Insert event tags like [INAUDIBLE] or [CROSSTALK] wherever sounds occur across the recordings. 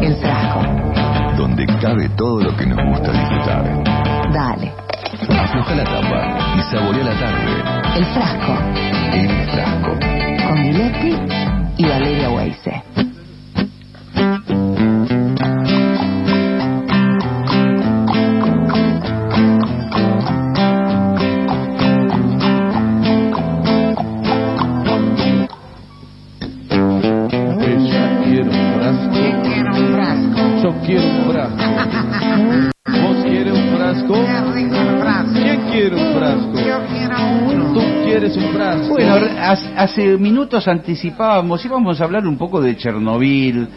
El frasco. Donde cabe todo lo que nos gusta disfrutar. Dale. Afloja la tapa y saborea la tarde. El frasco. El frasco. Con Diletti y Valeria Weise. ¿Quién quiere un frasco? ¿Tú quieres un frasco? Bueno, hace, minutos anticipábamos, íbamos a hablar un poco de Chernobyl.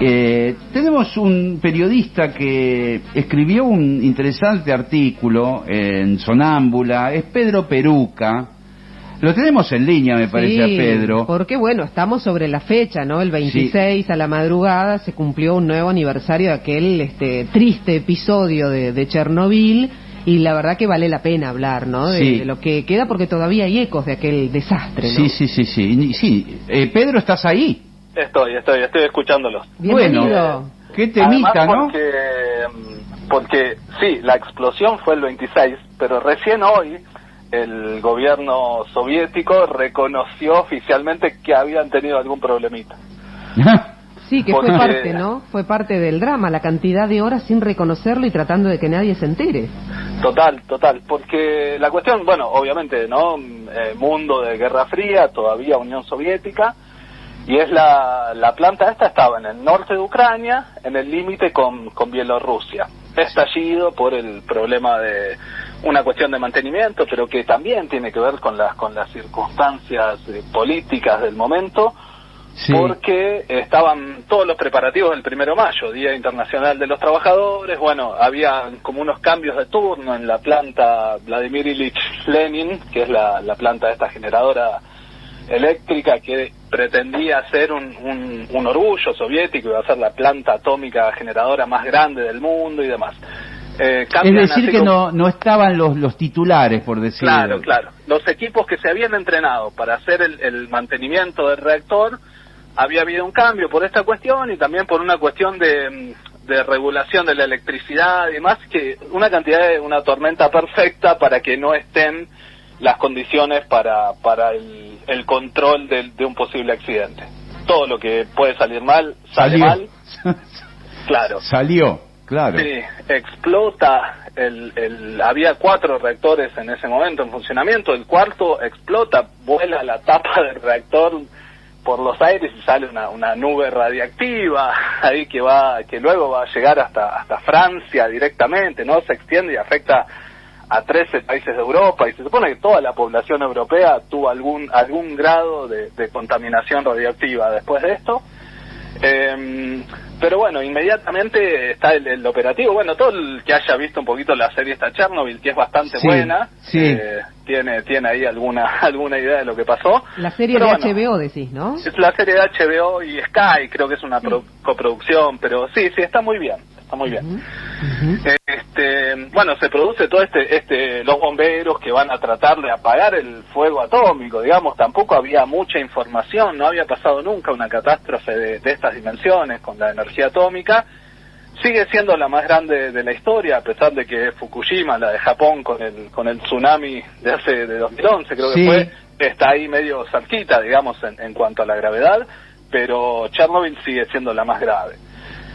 Eh, tenemos un periodista que escribió un interesante artículo en Sonámbula, es Pedro Peruca. Lo tenemos en línea, me parece, a Pedro. Porque bueno, estamos sobre la fecha, ¿no? El 26 a la madrugada se cumplió un nuevo aniversario de aquel este, triste episodio de, de Chernobyl y la verdad que vale la pena hablar, ¿no? De, Sí. de lo que queda porque todavía hay ecos de aquel desastre, ¿no? Sí, sí, sí, sí. Sí. Eh, Pedro, ¿estás ahí? Estoy, estoy, estoy escuchándolos. Bienvenido. Bueno, qué temita, Además, ¿no? porque, mm, porque sí, la explosión fue el 26, pero recién hoy el gobierno soviético reconoció oficialmente que habían tenido algún problemita. [LAUGHS] Sí, que Porque- fue parte, ¿no? Fue parte del drama, la cantidad de horas sin reconocerlo y tratando de que nadie se entere. Total, total, porque la cuestión, bueno, obviamente, ¿no? Eh, mundo de Guerra Fría, todavía Unión Soviética, y es la, la planta esta estaba en el norte de Ucrania, en el límite con, con Bielorrusia. Estallido por el problema de una cuestión de mantenimiento, pero que también tiene que ver con las, con las circunstancias eh, políticas del momento, Sí. porque estaban todos los preparativos del primero de mayo, Día Internacional de los Trabajadores, bueno, había como unos cambios de turno en la planta Vladimir Ilich Lenin, que es la, la planta de esta generadora eléctrica que pretendía ser un, un, un orgullo soviético, iba a ser la planta atómica generadora más grande del mundo y demás. Eh, Es decir, que como- no, no estaban los, los titulares, por decirlo. Claro, claro. Los equipos que se habían entrenado para hacer el, el mantenimiento del reactor, había habido un cambio por esta cuestión y también por una cuestión de, mm, de regulación de la electricidad y demás, que una cantidad de una tormenta perfecta para que no estén las condiciones para, para el, el control del- de un posible accidente. Todo lo que puede salir mal, sale Salió. mal, [LAUGHS] claro. Salió, claro. Sí, explota. El, el, había cuatro reactores en ese momento en funcionamiento. El cuarto explota, vuela la tapa del reactor por los aires y sale una, una nube radiactiva [LAUGHS] ahí que va que luego va a llegar hasta hasta Francia directamente, no se extiende y afecta a 13 países de Europa y se supone que toda la población europea tuvo algún algún grado de, de contaminación radioactiva después de esto. Eh, pero bueno, inmediatamente está el, el operativo. Bueno, todo el que haya visto un poquito la serie esta Chernobyl, que es bastante Sí, buena, sí. eh, tiene tiene ahí alguna [LAUGHS] alguna idea de lo que pasó. La serie Pero de bueno, HBO decís, ¿no? Es la serie de HBO y Sky, creo que es una pro- coproducción, pero sí, sí, está muy bien, está muy bien. Este, bueno, se produce todo este, este, los bomberos que van a tratar de apagar el fuego atómico, digamos, tampoco había mucha información, no había pasado nunca una catástrofe de, de estas dimensiones con la energía atómica. Sigue siendo la más grande de la historia, a pesar de que Fukushima, la de Japón, con el, con el tsunami de hace, de 2011, creo Sí. que fue, está ahí medio cerquita, digamos, en, en cuanto a la gravedad, pero Chernobyl sigue siendo la más grave.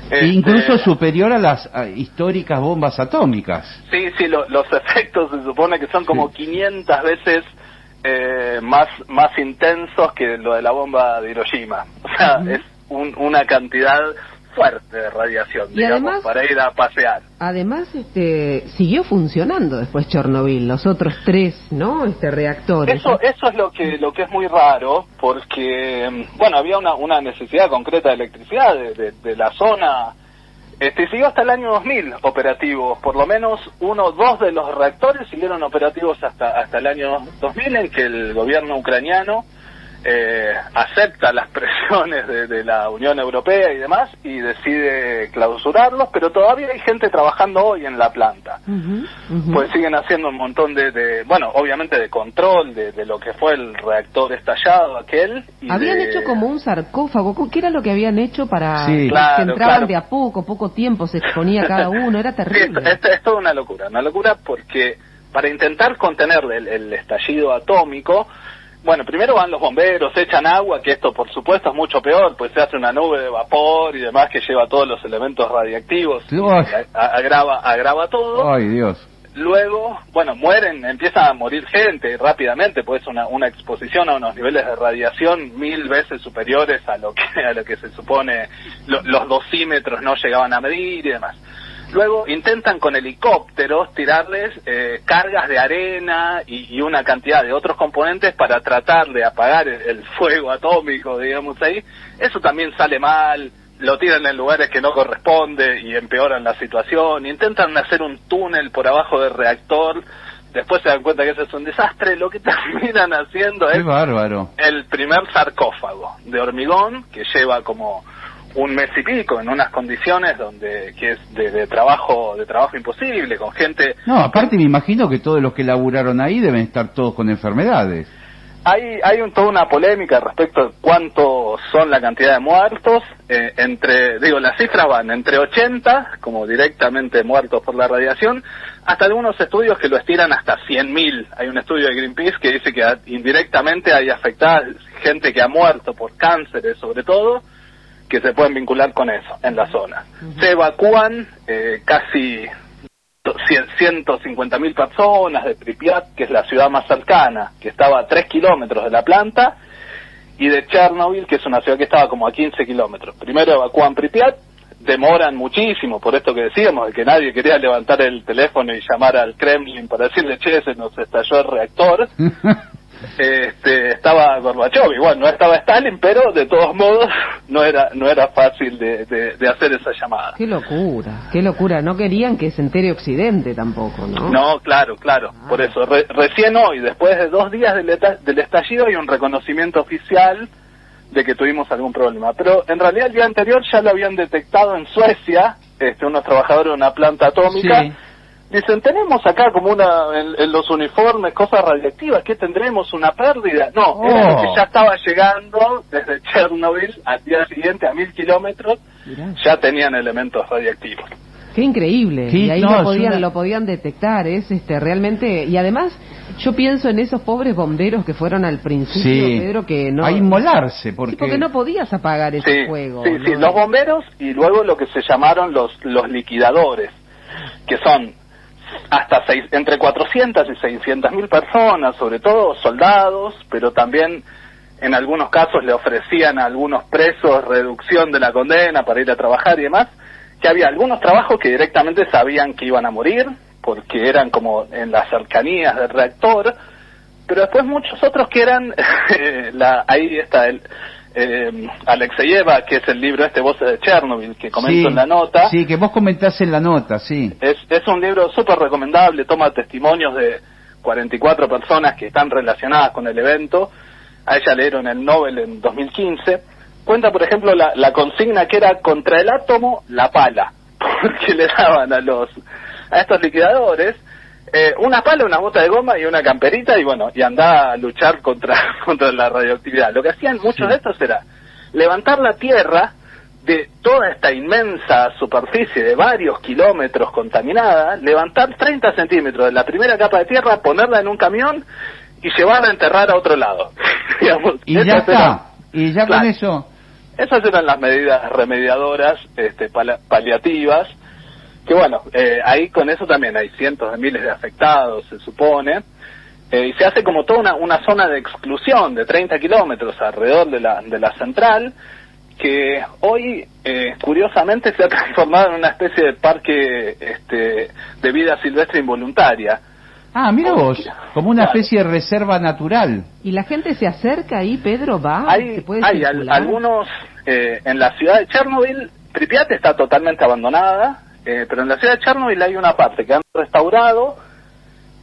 Este, incluso superior a las a, históricas bombas atómicas. Sí, sí, lo- los [LAUGHS] efectos se supone que son como 500 veces eh, más, más intensos que lo de la bomba de Hiroshima. O sea, es un- una cantidad fuerte de radiación, Y digamos, además- para ir a pasear. Además, este, siguió funcionando después Chernobyl, los otros tres, ¿no? Este reactores. Eso, eso es lo que, lo que es muy raro, porque, mm, bueno, había una, una necesidad concreta de electricidad de, de- de la zona. Este, siguió hasta el año 2000 operativos, por lo menos uno o dos de los reactores siguieron operativos hasta, hasta el año 2000 en que el gobierno ucraniano eh, acepta las [LAUGHS] presiones de, de, la Unión Europea y demás y decide clausurarlos, pero todavía hay gente trabajando hoy en la planta. Pues siguen haciendo un montón de, de bueno, obviamente de control de, de, lo que fue el reactor estallado aquel. Y habían hecho como un sarcófago, ¿qué era lo que habían hecho para Sí. que Claro, entraban claro. de a poco, poco tiempo se exponía cada [LAUGHS] uno? Era Sí, terrible. esto, esto- es toda una locura, una locura porque para intentar contener el, el estallido atómico, bueno, primero van los bomberos, echan agua, que esto por supuesto es mucho peor, pues se hace una nube de vapor y demás que lleva todos los elementos radiactivos, agrava, agrava todo. Ay, Dios. Luego, bueno, mueren, empieza a morir gente rápidamente, pues una, una exposición a unos niveles de radiación mil veces superiores a lo que, a lo que se supone lo- los dosímetros no llegaban a medir y demás. Luego intentan con helicópteros tirarles eh, cargas de arena y, y una cantidad de otros componentes para tratar de apagar el, el fuego atómico, digamos ahí. Eso también sale mal, lo tiran en lugares que no corresponde y empeoran la situación. Intentan hacer un túnel por abajo del reactor, después se dan cuenta que eso es un desastre. Lo que [LAUGHS] terminan haciendo es bárbaro. el primer sarcófago de hormigón que lleva como un mes y pico en unas condiciones donde que es de, de trabajo de trabajo imposible con gente No, aparte me imagino que todos los que laburaron ahí deben estar todos con enfermedades. hay hay un, toda una polémica respecto de cuánto son la cantidad de muertos eh, entre digo las cifras van entre 80 como directamente muertos por la radiación hasta algunos estudios que lo estiran hasta 100.000 hay un estudio de Greenpeace que dice que indirectamente hay afectada gente que ha muerto por cánceres sobre todo que se pueden vincular con eso en la zona. Se evacúan eh, casi 150 mil personas de Pripyat, que es la ciudad más cercana, que estaba a 3 kilómetros de la planta, y de Chernobyl, que es una ciudad que estaba como a 15 kilómetros. Primero evacúan Pripyat, demoran muchísimo, por esto que decíamos, de que nadie quería levantar el teléfono y llamar al Kremlin para decirle, che, se nos estalló el reactor. [LAUGHS] este, estaba Gorbachev, igual no estaba Stalin, pero de todos modos no era no era fácil de, de, de hacer esa llamada. Qué locura, qué locura. No querían que se entere Occidente tampoco, ¿no? No, claro, claro. Ah. Por eso, re- recién hoy, después de dos días del, del estallido, hay un reconocimiento oficial de que tuvimos algún problema. Pero en realidad el día anterior ya lo habían detectado en Suecia, este, unos trabajadores de una planta atómica. Sí. Dicen, tenemos acá como una, en, en los uniformes, cosas radiactivas, ¿qué tendremos? ¿Una pérdida? No, era lo Oh. que ya estaba llegando desde Chernobyl al día siguiente a mil kilómetros, Mirá. ya tenían elementos radiactivos. Qué increíble. Sí, y ahí no, lo podían, una- lo podían detectar, es este realmente y además yo pienso en esos pobres bomberos que fueron al principio, Sí. Pedro, que no A inmolarse, Sí, porque... porque no podías apagar ese Sí, fuego. sí, ¿no? sí, los bomberos y luego lo que se llamaron los, los liquidadores, que son hasta seis, entre 400 y 600 mil personas, sobre todo soldados, pero también en algunos casos le ofrecían a algunos presos reducción de la condena para ir a trabajar y demás, que había algunos trabajos que directamente sabían que iban a morir, porque eran como en las cercanías del reactor, pero después muchos otros que eran, [LAUGHS] la, ahí está el, eh, Alexeyeva, que es el libro este Voces de Chernobyl, que comento Sí, en la nota. Sí, que vos comentás en la nota, sí. Es, es un libro súper recomendable, toma testimonios de 44 personas que están relacionadas con el evento. A ella le dieron el Nobel en 2015. Cuenta, por ejemplo, la, la consigna que era contra el átomo, la pala. [LAUGHS] Porque le daban a los a estos liquidadores eh, una pala, una bota de goma y una camperita y bueno, y andaba a luchar contra, [LAUGHS] contra la radioactividad. Lo que hacían muchos de estos era levantar la tierra de toda esta inmensa superficie de varios kilómetros contaminada, levantar 30 centímetros de la primera capa de tierra, ponerla en un camión y llevarla a enterrar a otro lado. [LAUGHS] Digamos, Y ya eran- está. Y ya Claro. con eso... esas eran las medidas remediadoras, este, paliativas, que bueno, eh, ahí con eso también hay cientos de miles de afectados, se supone, eh, y se hace como toda una, una zona de exclusión de 30 kilómetros alrededor de la, de la central, que hoy, eh, curiosamente, se ha [LAUGHS] transformado en una especie de parque este, de vida silvestre involuntaria. Ah, mira vos, como una especie de reserva natural. Y la gente se acerca ahí, Pedro, va, hay se puede hay al- algunos eh, en la ciudad de Chernobyl Pripyat está totalmente abandonada eh, pero en la ciudad de Chernobyl hay una parte que han restaurado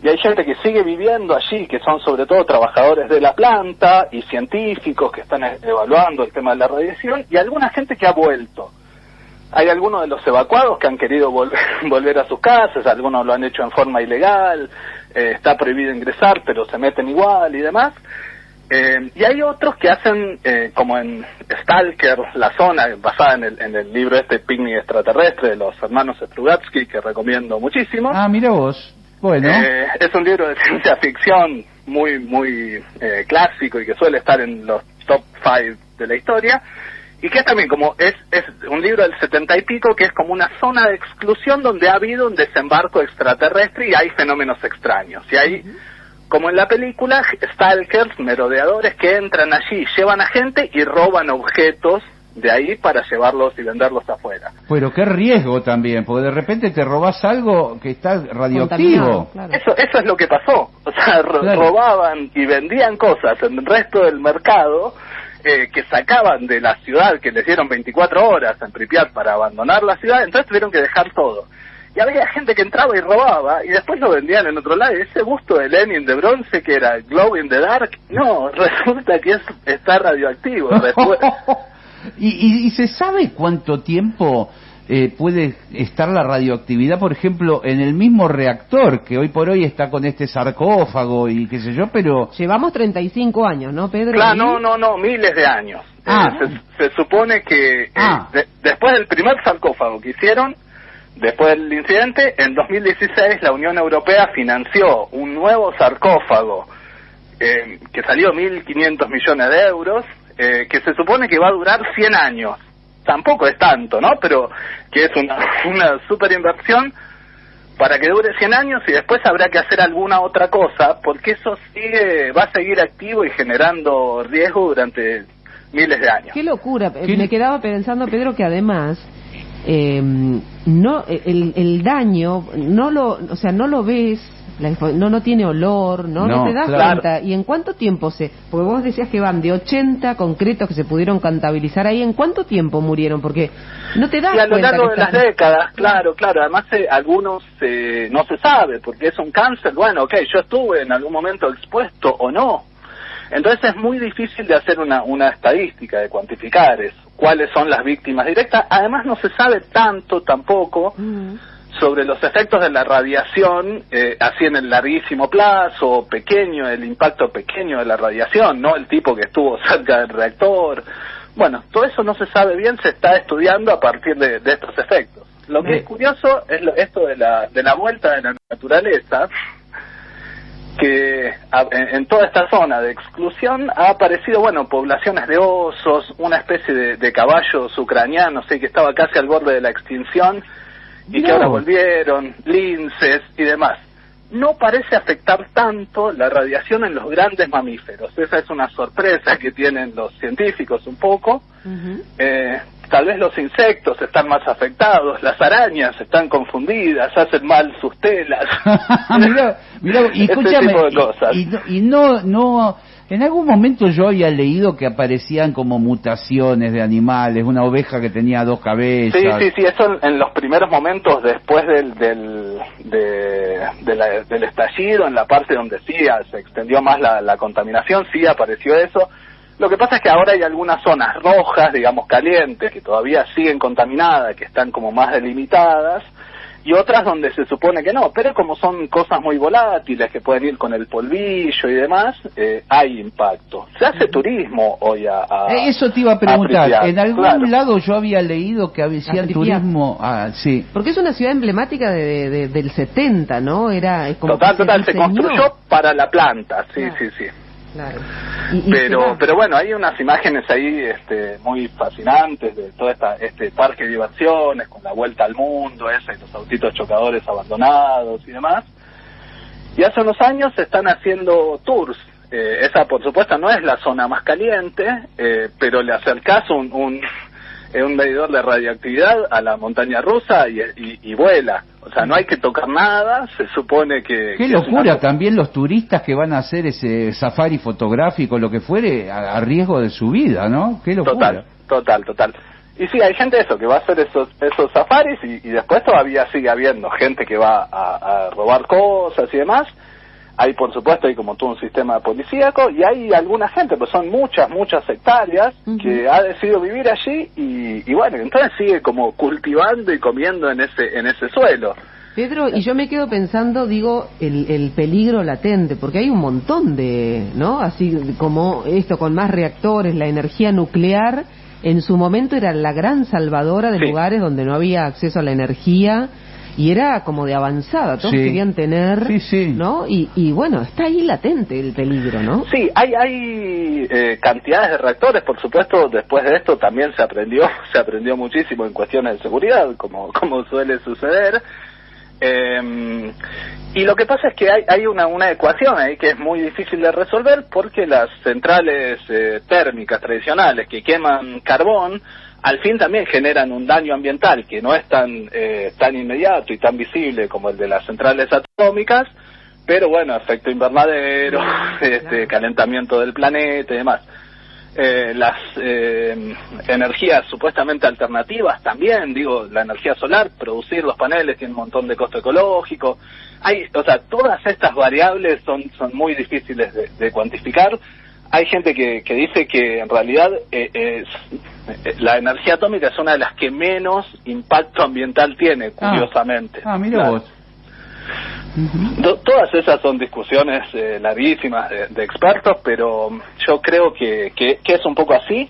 y hay gente que sigue viviendo allí, que son sobre todo trabajadores de la planta y científicos que están evaluando el tema de la radiación, y alguna gente que ha vuelto. Hay algunos de los evacuados que han querido volver, [LAUGHS] volver a sus casas, algunos lo han hecho en forma ilegal, eh, está prohibido ingresar, pero se meten igual y demás. Eh, y hay otros que hacen, eh, como en Stalker, la zona basada en el, en el libro este Picnic Extraterrestre de los hermanos Strugatsky, que recomiendo muchísimo. Ah, mira vos. Bueno. Eh, es un libro de ciencia ficción muy, muy eh, clásico y que suele estar en los top five de la historia. Y que es también como, es, es un libro del setenta y pico que es como una zona de exclusión donde ha habido un desembarco extraterrestre y hay fenómenos extraños. Y hay, como en la película, stalkers, merodeadores que entran allí, llevan a gente y roban objetos de ahí para llevarlos y venderlos afuera. Pero qué riesgo también, porque de repente te robás algo que está radioactivo. Claro. Eso, eso es lo que pasó. O sea, ro- Claro. robaban y vendían cosas en el resto del mercado eh, que sacaban de la ciudad, que les dieron 24 horas en Pripyat para abandonar la ciudad, entonces tuvieron que dejar todo. Y había gente que entraba y robaba y después lo vendían en otro lado. Y ese busto de Lenin de bronce que era Glow in the Dark, no, [LAUGHS] resulta que es, está radioactivo. [LAUGHS] Después- ¿Y, y, y se sabe cuánto tiempo eh, puede estar la radioactividad, por ejemplo, en el mismo reactor que hoy por hoy está con este sarcófago y qué sé yo, pero... Llevamos 35 años, ¿no, Pedro? Claro, no, no, no, miles de años. Ah. Eh, se, se supone que eh, Ah. de- después del primer sarcófago que hicieron, después del incidente, en 2016 la Unión Europea financió un nuevo sarcófago eh, que salió 1.500 millones de euros, eh, que se supone que va a durar 100 años. Tampoco es tanto, ¿no? Pero que es una, [LAUGHS] una super inversión para que dure 100 años y después habrá que hacer alguna otra cosa, porque eso sigue, va a seguir activo y generando riesgo durante miles de años. Qué locura. ¿Qué- Me quedaba pensando, Pedro, que además eh, no el, el daño no lo, o sea, no lo ves, la no no tiene olor, no, no, No, te das claro. cuenta. ¿Y en cuánto tiempo se? Porque vos decías que van de 80 concretos que se pudieron contabilizar ahí. ¿En cuánto tiempo murieron? Porque no te das Y a lo cuenta largo de las décadas, claro, claro. Además, eh, algunos eh, no se sabe porque es un cáncer. Bueno, ok, yo estuve en algún momento expuesto o no. Entonces es muy difícil de hacer una, una estadística, de cuantificar eso. Cuáles son las víctimas directas. Además, no se sabe tanto tampoco Mm. sobre los efectos de la radiación, eh, así en el larguísimo plazo, pequeño, el impacto pequeño de la radiación, no el tipo que estuvo [LAUGHS] cerca del reactor. Bueno, todo eso no se sabe bien, se está estudiando a partir de, de estos efectos. Lo que es curioso es lo- esto de la, de la vuelta de la naturaleza, que en, toda esta zona de exclusión ha aparecido, bueno, poblaciones de osos, una especie de, de caballos ucranianos, sí, que estaba casi al borde de la extinción y que ahora volvieron, linces y demás. No parece afectar tanto la radiación en los grandes mamíferos. Esa es una sorpresa que tienen los científicos un poco. Eh, tal vez los insectos están más afectados, las arañas están confundidas, hacen mal sus telas. [LAUGHS] mirá, mirá, y [LAUGHS] escúchame, tipo de cosas. y, y no, y no, no- en algún momento yo había leído que aparecían como mutaciones de animales, una oveja que tenía dos cabezas. Sí, sí, sí, eso en, en los primeros momentos después del, del, de- de la- del estallido, en la parte donde sí ah, se extendió más la, la contaminación, sí apareció eso. Lo que pasa es que ahora hay algunas zonas rojas, digamos calientes, que todavía siguen contaminadas, que están como más delimitadas, y otras donde se supone que no, pero como son cosas muy volátiles que pueden ir con el polvillo y demás, eh, hay impacto. Se hace turismo hoy a... a- Eh, Eso te iba a preguntar. En algún claro. lado yo había leído que hacían turismo. Ah, sí. Porque es una ciudad emblemática de, de- de- del 70, ¿no? Era como Total, se total, se construyó para la planta, sí, Claro. sí, sí. Claro. Y- y se Pero, pero bueno, hay unas imágenes ahí este, muy fascinantes de todo esta, este parque de diversiones con la vuelta al mundo, ese, y los autitos chocadores abandonados y demás. Y hace unos años se están haciendo tours. Eh, esa, por supuesto, no es la zona más caliente, eh, pero le acercás un, un, [LAUGHS] un medidor de radioactividad a la montaña rusa y, y- y vuela. O sea, no hay que tocar nada, se supone que... Qué que una locura también los turistas que van a hacer ese safari fotográfico, lo que fuere, a, a riesgo de su vida, ¿no? Qué locura. Total, total, total. Y sí, hay gente eso, que va a hacer esos, esos safaris y, y después todavía sigue habiendo gente que va a, a robar cosas y demás. Hay, por supuesto, hay como todo un sistema policíaco y hay alguna gente, pues son muchas, muchas hectáreas, que ha decidido vivir allí y, y bueno, entonces sigue como cultivando y comiendo en ese, en ese suelo. Pedro, y yo me quedo pensando, digo, el, el peligro latente, porque hay un montón de, ¿no? Así como esto, con más reactores, la energía nuclear, en su momento era la gran salvadora de Sí. lugares donde no había acceso a la energía y era como de avanzada, todos Sí. querían tener, Sí, sí. ¿no? Y, y bueno, está ahí latente el peligro, ¿no? Sí, hay, hay eh, cantidades de reactores, por supuesto, después de esto también se aprendió, [LAUGHS] se aprendió muchísimo en cuestiones de seguridad, como, como suele suceder. Eh, y lo que pasa es que hay, hay una, una ecuación ahí que es muy difícil de resolver porque las centrales eh, térmicas tradicionales que queman carbón, al fin también generan un daño ambiental que no es tan, eh, tan inmediato y tan visible como el de las centrales atómicas, pero bueno, efecto invernadero, [LAUGHS] este, calentamiento del planeta y demás. Eh, las eh, energías supuestamente alternativas también, digo, la energía solar, producir los paneles tiene un montón de costo ecológico. Hay, o sea, todas estas variables son, son muy difíciles de, de cuantificar. Hay gente que, que dice que en realidad eh, eh, la energía atómica es una de las que menos impacto ambiental tiene, Ah. curiosamente. Ah, mira Claro. vos. To- Todas esas son discusiones eh, larguísimas de, de expertos, pero yo creo que, que, que es un poco así.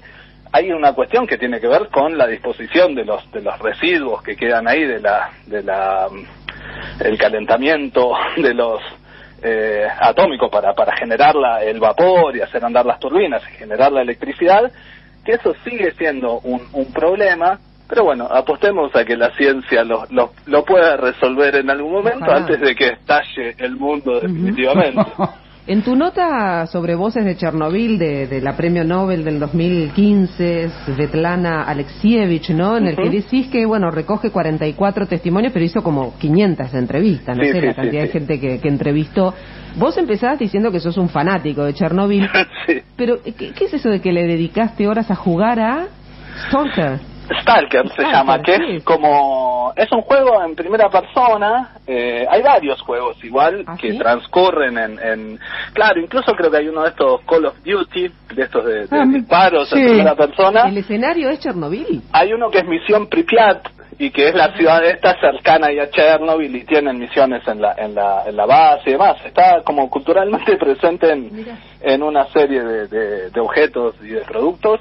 Hay una cuestión que tiene que ver con la disposición de los de los residuos que quedan ahí de la de la mm, el calentamiento [LAUGHS] de los eh, atómicos para para generar la- el vapor y hacer andar las turbinas y generar la electricidad, que eso sigue siendo un, un problema. Pero bueno, apostemos a que la ciencia lo, lo, lo pueda resolver en algún momento Ojalá. antes de que estalle el mundo definitivamente. [LAUGHS] En tu nota sobre voces de Chernobyl, de, de la premio Nobel del 2015, Svetlana Alexievich, ¿no? En el que decís que, bueno, recoge 44 testimonios, pero hizo como 500 entrevistas, no Sí, sé, sí, la sí, cantidad de gente que, que entrevistó. Vos empezás diciendo que sos un fanático de Chernobyl, [LAUGHS] sí. pero ¿qué, qué es eso de que le dedicaste horas a jugar a Stalker? Stalker se Stalker, llama, que sí. es como es un juego en primera persona. eh, hay varios juegos igual ¿Ah, que sí? transcurren en, en, claro, incluso creo que hay uno de estos Call of Duty, de estos de, de Ah, disparos sí. en primera persona. ¿El escenario es Chernobyl? Hay uno que es Misión Pripyat y que es la ciudad esta cercana ahí a Chernobyl y tienen misiones en la en la, en la base y demás. Está como culturalmente [LAUGHS] presente en, Mira. en una serie de, de, de objetos y de productos.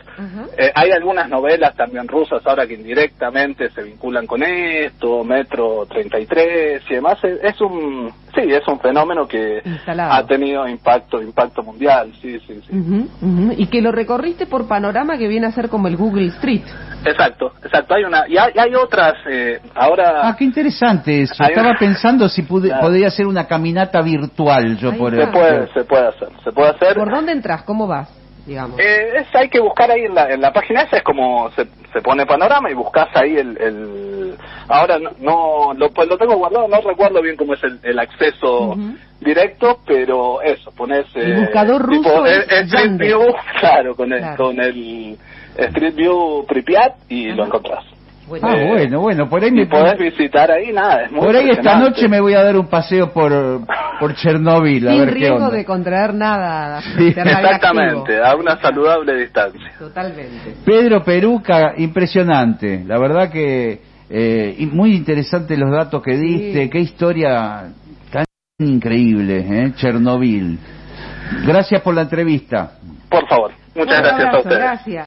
Eh, hay algunas novelas también rusas ahora que indirectamente se vinculan con esto, Metro 33 y demás. Es, es un es un fenómeno que Instalado. ha tenido impacto impacto mundial. Sí, sí, sí. Ujú. Y que lo recorriste por panorama que viene a ser como el Google Street. Exacto, exacto. Hay una y hay, hay otras eh, ahora. Ah, qué interesante eso. Hay Estaba una- pensando si pude- Claro. podría hacer una caminata virtual yo Ahí por. Se puede, se puede hacer, se puede hacer. ¿Por dónde entras? ¿Cómo vas? Digamos. Eh, es, hay que buscar ahí en la, en la página esa, es como se, se pone panorama y buscas ahí el... el ahora no, no lo, pues lo tengo guardado, no recuerdo bien cómo es el, el acceso directo, pero eso, pones... El buscador ruso tipo, es eh, Street. View, [LAUGHS] claro, con el, Claro. con el Street View Pripyat y lo encontrás. Bueno. Ah, Eh, bueno, bueno, por ahí me podés visitar ahí, nada, es muy por ahí esta noche me voy a dar un paseo por por Chernobyl a Sin ver qué riesgo onda. de contraer nada. Sí. Exactamente, a una saludable distancia. Totalmente. Pedro Peruca, impresionante. La verdad que eh, muy interesante los datos que diste. Sí. Qué historia tan increíble, ¿eh? Chernobyl. Gracias por la entrevista. Por favor, muchas gracias a ustedes. Gracias.